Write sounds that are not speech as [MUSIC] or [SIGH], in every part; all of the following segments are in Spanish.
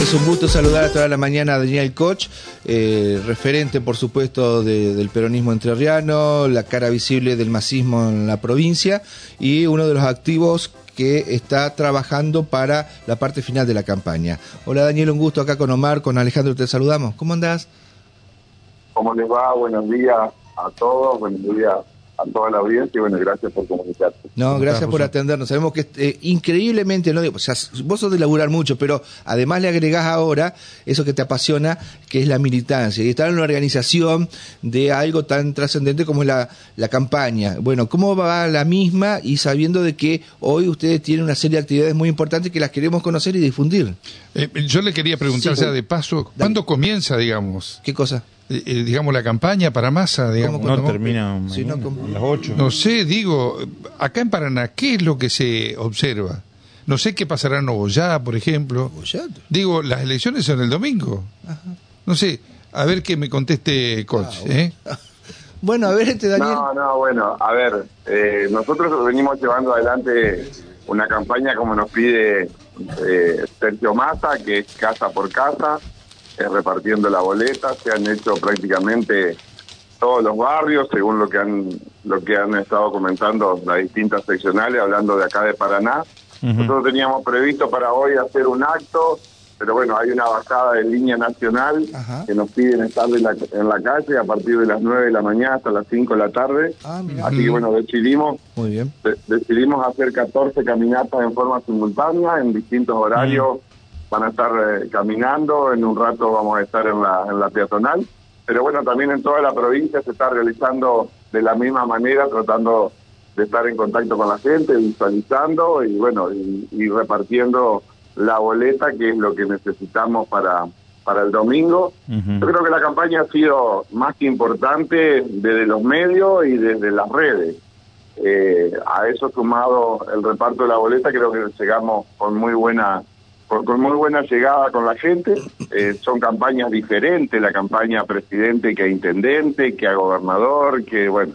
Es un gusto saludar a toda la mañana a Daniel Koch, eh, referente, por supuesto, de- del peronismo entrerriano, la cara visible del masismo en la provincia y uno de los activos que está trabajando para la parte final de la campaña. Hola Daniel, un gusto acá con Omar, con Alejandro, te saludamos. ¿Cómo andás? ¿Cómo les va? Buenos días a todos, buenos días a toda la audiencia y bueno, gracias por comunicarse. No, gracias por atendernos. Sabemos que eh, increíblemente, no digo, o sea, vos sos de laburar mucho, pero además le agregás ahora eso que te apasiona, que es la militancia, y estar en una organización de algo tan trascendente como es la, la campaña. Bueno, ¿cómo va la misma y sabiendo de que hoy ustedes tienen una serie de actividades muy importantes que las queremos conocer y difundir? Eh, yo le quería preguntar, Sí. ya de paso, ¿cuándo comienza, digamos, ¿Qué cosa? Eh, eh, digamos la campaña para masa, digamos? ¿Cómo, No termina no, a las 8. No sé, digo, acá en Paraná, ¿qué es lo que se observa? No sé qué pasará en Novoyá, por ejemplo. Digo, las elecciones son el domingo. No sé, a ver que me conteste Coach, ¿eh? [LAUGHS] Bueno, a ver, este Daniel. No, no, bueno, a ver, eh, nosotros venimos llevando adelante una campaña como nos pide eh, Sergio Massa, que es casa por casa, repartiendo la boleta, se han hecho prácticamente todos los barrios, según lo que han lo que han estado comentando las distintas seccionales, hablando de acá de Paraná. Nosotros teníamos previsto para hoy hacer un acto, pero bueno, hay una bajada de línea nacional que nos piden estar en la, en la calle a partir de las 9 de la mañana hasta las 5 de la tarde. Ah. Así que bueno, decidimos Muy bien. de- decidimos hacer 14 caminatas en forma simultánea, en distintos horarios. Van a estar eh, caminando, en un rato vamos a estar en la, en la peatonal. Pero bueno, también en toda la provincia se está realizando de la misma manera, tratando de estar en contacto con la gente, visualizando y bueno, y, y repartiendo la boleta, que es lo que necesitamos para, para el domingo. Yo creo que la campaña ha sido más que importante desde los medios y desde las redes. Eh, a eso sumado el reparto de la boleta, creo que llegamos con muy buena con, con muy buena llegada con la gente. Eh, son campañas diferentes, la campaña presidente que a intendente, que a gobernador, que bueno.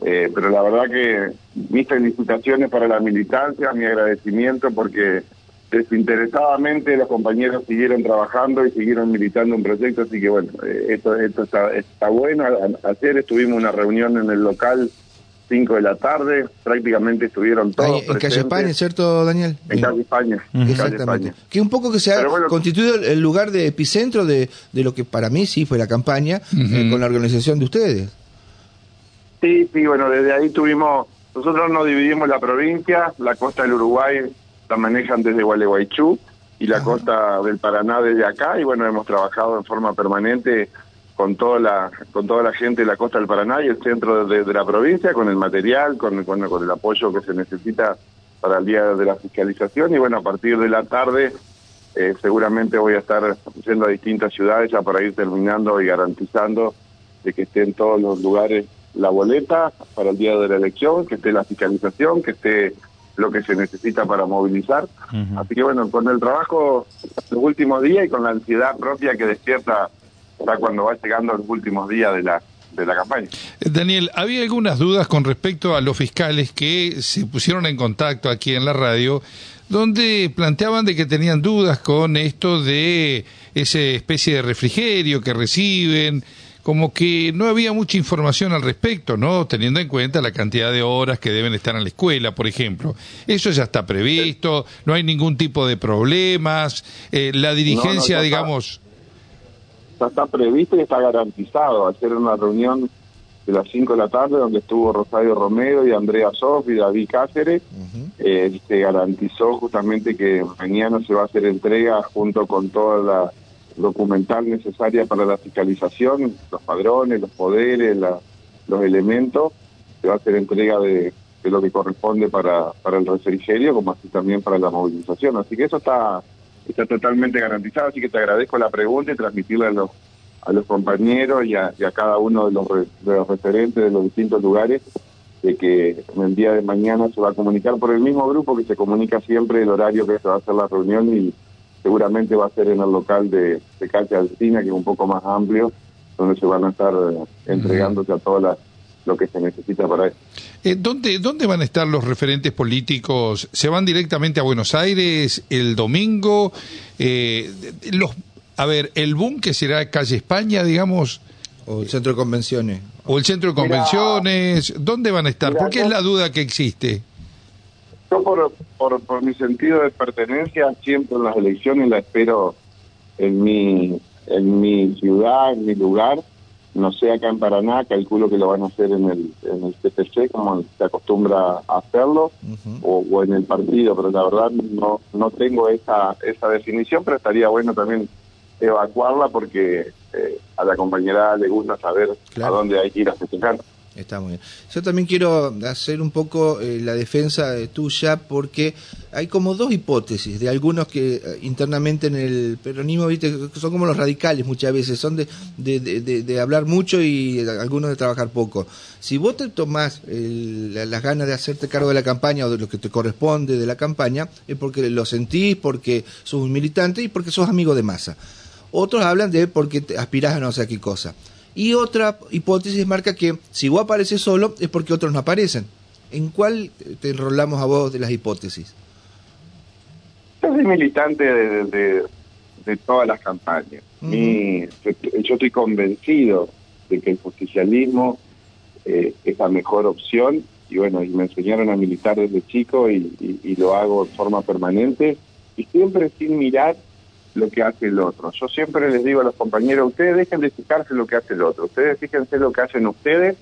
Eh, pero la verdad que mis felicitaciones para la militancia, mi agradecimiento porque desinteresadamente los compañeros siguieron trabajando y siguieron militando un proyecto, así que bueno, eh, esto, esto está, está bueno. Ayer estuvimos en una reunión en el local 5 de la tarde, prácticamente estuvieron todos Ahí, en Calle. España, ¿cierto, Daniel? En Calle España. Exactamente. España. Que un poco que se ha bueno- constituido el- el lugar de epicentro de, de lo que para mí sí fue la campaña eh, con la organización de ustedes. Sí, sí, bueno, desde ahí tuvimos, nosotros nos dividimos la provincia, la costa del Uruguay la manejan desde Gualeguaychú y la costa del Paraná desde acá y bueno, hemos trabajado en forma permanente con toda la con toda la gente de la costa del Paraná y el centro de, de la provincia con el material, con, con, con el apoyo que se necesita para el día de la fiscalización y bueno, a partir de la tarde eh, seguramente voy a estar yendo a distintas ciudades ya para ir terminando y garantizando de que esté en todos los lugares la boleta para el día de la elección, que esté la fiscalización, que esté lo que se necesita para movilizar. Así que bueno, con el trabajo los últimos días y con la ansiedad propia que despierta ya cuando va llegando los últimos días de la de la campaña. Eh, Daniel, había algunas dudas con respecto a los fiscales que se pusieron en contacto aquí en la radio, donde planteaban de que tenían dudas con esto de esa especie de refrigerio que reciben, como que no había mucha información al respecto, ¿no? Teniendo en cuenta la cantidad de horas que deben estar en la escuela, por ejemplo. Eso ya está previsto, no hay ningún tipo de problemas, eh, la dirigencia, digamos... ya está previsto y está garantizado. Ayer una reunión de las 5 de la tarde donde estuvo Rosario Romero y Andrea Sof y David Cáceres, eh, se garantizó justamente que mañana se va a hacer entrega junto con toda la documental necesaria para la fiscalización, los padrones, los poderes, la- los elementos, se va a hacer entrega de, de lo que corresponde para, para el refrigerio, como así también para la movilización. Así que eso está, está totalmente garantizado, así que te agradezco la pregunta y transmitirla a los, a los compañeros y a, y a cada uno de los, re- de los referentes de los distintos lugares de que en el día de mañana se va a comunicar por el mismo grupo que se comunica siempre el horario que se va a hacer la reunión y seguramente va a ser en el local de, de Calle Alcina, que es un poco más amplio, donde se van a estar eh, entregándose a todas las lo que se necesita para eso. Eh, ¿dónde, ¿Dónde van a estar los referentes políticos? ¿Se van directamente a Buenos Aires el domingo? Eh, los, a ver, ¿el boom que será calle España, digamos? O el centro de convenciones. O el centro de convenciones. ¿Dónde van a estar? ¿Por qué es la duda que existe? Yo por, por, por mi sentido de pertenencia siempre en las elecciones la espero en mi, en mi ciudad, en mi lugar, no sé acá en Paraná, calculo que lo van a hacer en el, en el CPC como se acostumbra a hacerlo, o, en el partido, pero la verdad no, no tengo esa, esa definición, pero estaría bueno también evacuarla porque eh, a la compañera le gusta saber a dónde hay que ir a festejar. Está muy bien. Yo también quiero hacer un poco eh, la defensa tuya porque hay como dos hipótesis de algunos que eh, internamente en el peronismo, viste, son como los radicales muchas veces, son de, de, hablar mucho y algunos de trabajar poco. Si vos te tomás las ganas de hacerte cargo de la campaña o de lo que te corresponde de la campaña, es porque lo sentís, porque sos un militante y porque sos amigo de masa. Otros hablan de porque te aspirás a no sé qué cosa. Y otra hipótesis marca que si vos apareces solo es porque otros no aparecen. ¿En cuál te enrolamos a vos de las hipótesis? Yo soy militante de, de, todas las campañas. yo estoy convencido de que el justicialismo eh, es la mejor opción y bueno, y me enseñaron a militar desde chico y, y lo hago de forma permanente y siempre sin mirar lo que hace el otro. Yo siempre les digo a los compañeros, ustedes dejen de fijarse lo que hace el otro, ustedes fíjense lo que hacen ustedes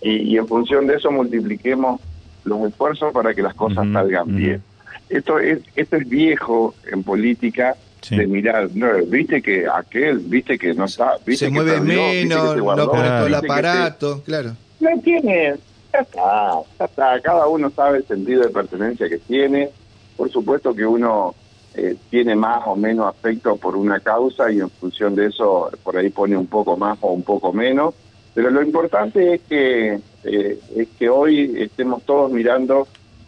y, en función de eso multipliquemos los esfuerzos para que las cosas salgan bien. Esto es, esto es viejo en política de mirar, no, viste que aquel, viste que no está, viste se mueve menos, no pone todo el aparato, claro. No tiene, ya está, ya está, cada uno sabe el sentido de pertenencia que tiene, por supuesto que uno eh, tiene más o menos afecto por una causa y en función de eso por ahí pone un poco más o un poco menos. Pero lo importante es que, eh, es que hoy estemos todos mirando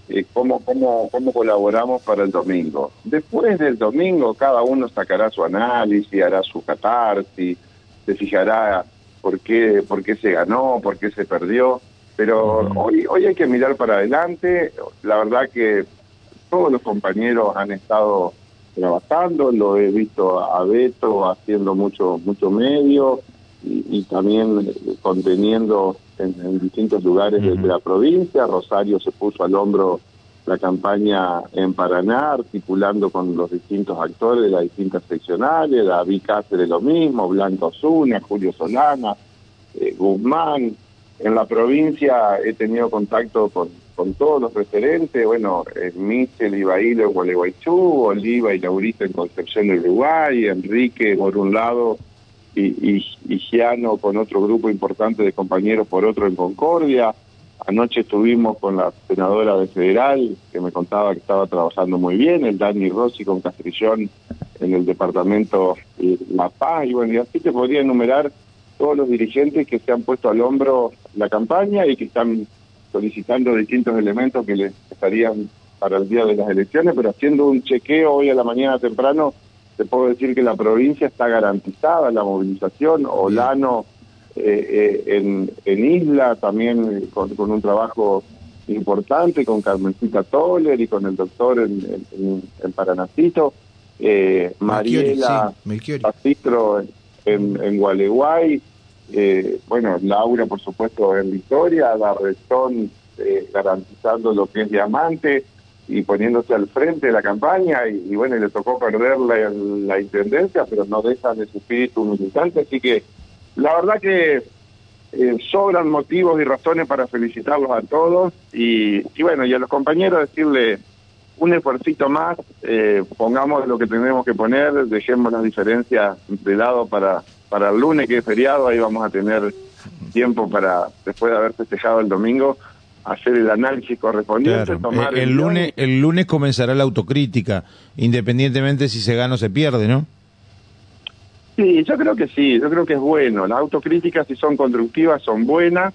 eh, cómo, cómo, cómo colaboramos para el domingo. Después del domingo cada uno sacará su análisis, hará su catarsis, se fijará por qué, por qué se ganó, por qué se perdió. Pero hoy, hoy hay que mirar para adelante. La verdad que todos los compañeros han estado trabajando, lo he visto a Beto haciendo mucho mucho medio y, también eh, conteniendo en, distintos lugares de, la provincia. Rosario se puso al hombro la campaña en Paraná, articulando con los distintos actores de las distintas seccionales, David Cáceres lo mismo, Blanco Zuna, Julio Solana, eh, Guzmán. En la provincia he tenido contacto con con todos los referentes, bueno, eh, Michel Ibailo en Gualeguaychú, Oliva y Laurita en Concepción de Uruguay, Enrique por un lado y, y, Giano con otro grupo importante de compañeros por otro en Concordia. Anoche estuvimos con la senadora de Federal, que me contaba que estaba trabajando muy bien, el Dani Rossi con Castrillón en el departamento La Paz, y bueno, y así te podría enumerar todos los dirigentes que se han puesto al hombro la campaña y que están solicitando distintos elementos que le estarían para el día de las elecciones, pero haciendo un chequeo hoy a la mañana temprano, te puedo decir que la provincia está garantizada la movilización, Olano eh, eh, en, en Isla también con, con, un trabajo importante, con Carmencita Toller y con el doctor en, en, en Paranacito, eh, Mariela Pastistro en, en Gualeguay, eh, bueno, Laura, por supuesto, en Victoria, la eh, garantizando lo que es diamante y poniéndose al frente de la campaña, y, bueno, le tocó perder la, intendencia, pero no deja de su espíritu militante, así que la verdad que eh, sobran motivos y razones para felicitarlos a todos, y, y bueno, y a los compañeros decirle un esfuercito más, eh, pongamos lo que tenemos que poner, dejemos las diferencias de lado para para el lunes, que es feriado, ahí vamos a tener tiempo para, después de haber festejado el domingo, hacer el análisis correspondiente, tomar el, lunes el lunes comenzará la autocrítica, independientemente si se gana o se pierde, ¿no? Sí, yo creo que sí, yo creo que es bueno. Las autocríticas si son constructivas son buenas.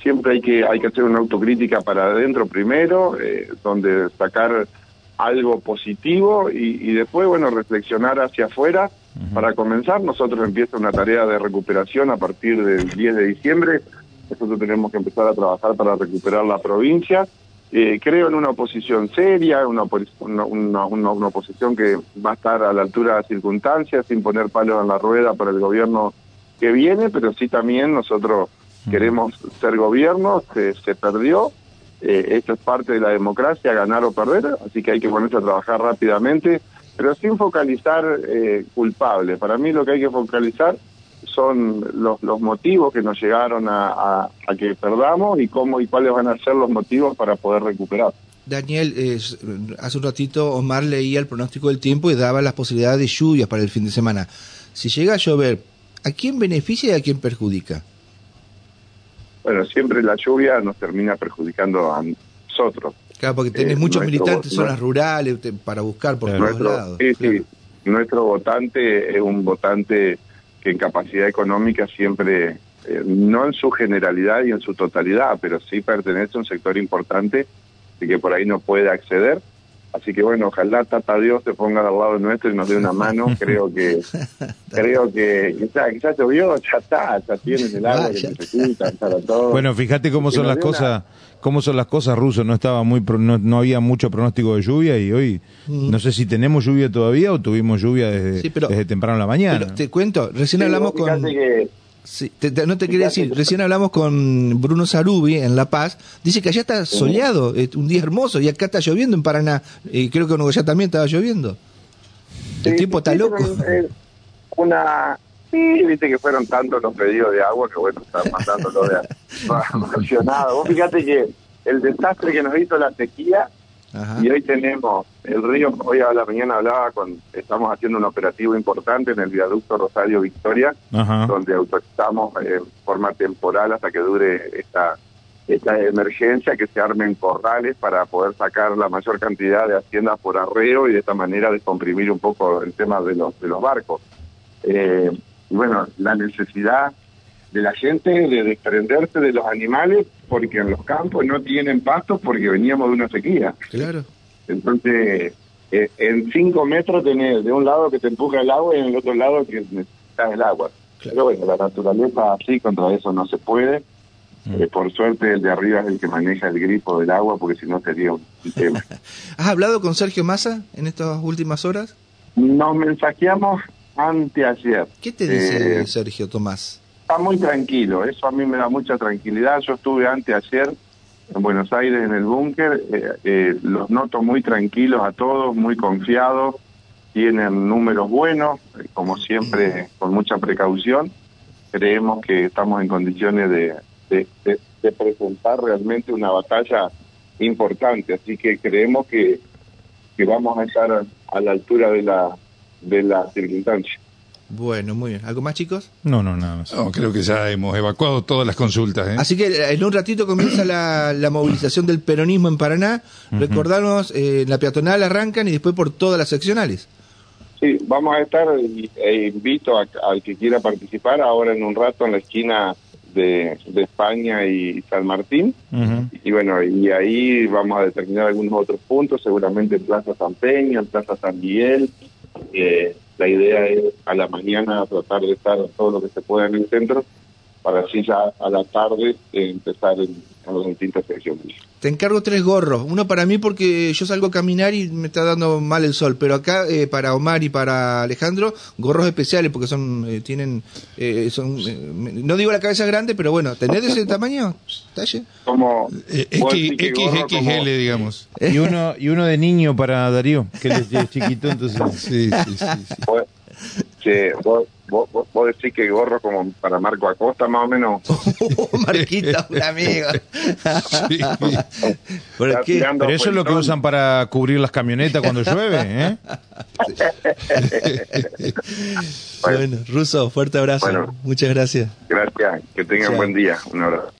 Siempre hay que hay que hacer una autocrítica para adentro primero, eh, donde sacar algo positivo y, y después bueno reflexionar hacia afuera para comenzar, nosotros empieza una tarea de recuperación a partir del 10 de diciembre. Nosotros tenemos que empezar a trabajar para recuperar la provincia. Eh, creo en una oposición seria, una, una, una, una, oposición que va a estar a la altura de las circunstancias, sin poner palos en la rueda para el gobierno que viene, pero sí también nosotros queremos ser gobierno, se, se perdió, eh, esto es parte de la democracia, ganar o perder, así que hay que ponerse a trabajar rápidamente, pero sin focalizar eh, culpables. Para mí lo que hay que focalizar son los, los motivos que nos llegaron a, a, que perdamos y cómo y cuáles van a ser los motivos para poder recuperar. Daniel, hace un ratito Omar leía el pronóstico del tiempo y daba las posibilidades de lluvias para el fin de semana. Si llega a llover, ¿a quién beneficia y a quién perjudica? Bueno, siempre la lluvia nos termina perjudicando a nosotros. Claro, porque tenés eh, muchos militantes en zonas rurales para buscar por todos lados. Sí, sí. Nuestro votante es un votante que en capacidad económica siempre, eh, no en su generalidad y en su totalidad, pero sí pertenece a un sector importante y que por ahí no puede acceder Así que bueno, ojalá Tata Dios se ponga al lado nuestro y nos dé una mano. [LAUGHS] creo que creo que quizás ya llovió, ya está, ya tienen el agua que necesitan para todo. Bueno, fíjate cómo son las cosas, cómo son las cosas rusos. No estaba muy, no, no había mucho pronóstico de lluvia y hoy mm. no sé si tenemos lluvia todavía o tuvimos lluvia desde, desde temprano en la mañana. Pero te cuento, recién hablamos con. Sí, no te quería decir, recién hablamos con Bruno Sarubi en La Paz, dice que allá está soleado, un día hermoso, y acá está lloviendo en Paraná, y creo que en Uruguay también estaba lloviendo. El tiempo está loco. una, sí, viste que fueron tantos los pedidos de agua que bueno, están mandándolo de [LAUGHS] emocionado. Vos fíjate que el desastre que nos hizo la sequía y hoy tenemos el río, hoy a la mañana hablaba con, estamos haciendo un operativo importante en el viaducto Rosario Victoria, donde autorizamos eh, en forma temporal hasta que dure esta esta emergencia, que se armen corrales para poder sacar la mayor cantidad de haciendas por arreo y de esta manera descomprimir un poco el tema de los, de los barcos. Eh, y bueno, la necesidad de la gente de desprenderse de los animales porque en los campos no tienen pastos porque veníamos de una sequía. Claro. Entonces, eh, en cinco metros tenés de un lado que te empuja el agua y en el otro lado que necesitas el agua. Pero bueno, la naturaleza así contra eso no se puede. Mm. Eh, por suerte el de arriba es el que maneja el grifo del agua porque si no sería un tema. [LAUGHS] ¿Has hablado con Sergio Massa en estas últimas horas? Nos mensajeamos anteayer. ¿Qué te dice eh, Sergio Tomás? Está muy tranquilo, eso a mí me da mucha tranquilidad. Yo estuve antes ayer en Buenos Aires en el búnker, eh, eh, los noto muy tranquilos a todos, muy confiados, tienen números buenos, eh, como siempre con mucha precaución. Creemos que estamos en condiciones de, de, presentar realmente una batalla importante, así que creemos que, que vamos a estar a la altura de la, de la circunstancia. Bueno, muy bien. ¿Algo más, chicos? No, no, nada más. No, creo que ya hemos evacuado todas las consultas. ¿eh? Así que eh, en un ratito comienza la, la movilización del peronismo en Paraná. Recordarnos, eh, la peatonal arrancan y después por todas las seccionales. Sí, vamos a estar, e invito al que quiera participar ahora en un rato en la esquina de, de España y San Martín. Y bueno, y ahí vamos a determinar algunos otros puntos, seguramente en Plaza San Peña, en Plaza San Miguel. Eh, la idea es a la mañana tratar de estar todo lo que se pueda en el centro para así ya a la tarde empezar en, las distintas secciones. Te encargo tres gorros, uno para mí porque yo salgo a caminar y me está dando mal el sol, pero acá eh, para Omar y para Alejandro, gorros especiales porque son, eh, tienen, eh, son, no digo la cabeza grande, pero bueno, ¿tenés de ese tamaño? ¿Talle? Como XXL, digamos. Y uno, y uno de niño para Darío, que es chiquito, entonces. sí, sí, sí. sí. Vos, vos, vos, decís que gorro como para Marco Acosta, más o menos. [LAUGHS] Marquita, [LAUGHS] un amigo. ¿Pero, Pero eso es lo que usan para cubrir las camionetas cuando llueve, ¿eh? [LAUGHS] bueno, Ruso, fuerte abrazo. Muchas gracias. Gracias, que tengan buen día. Un abrazo.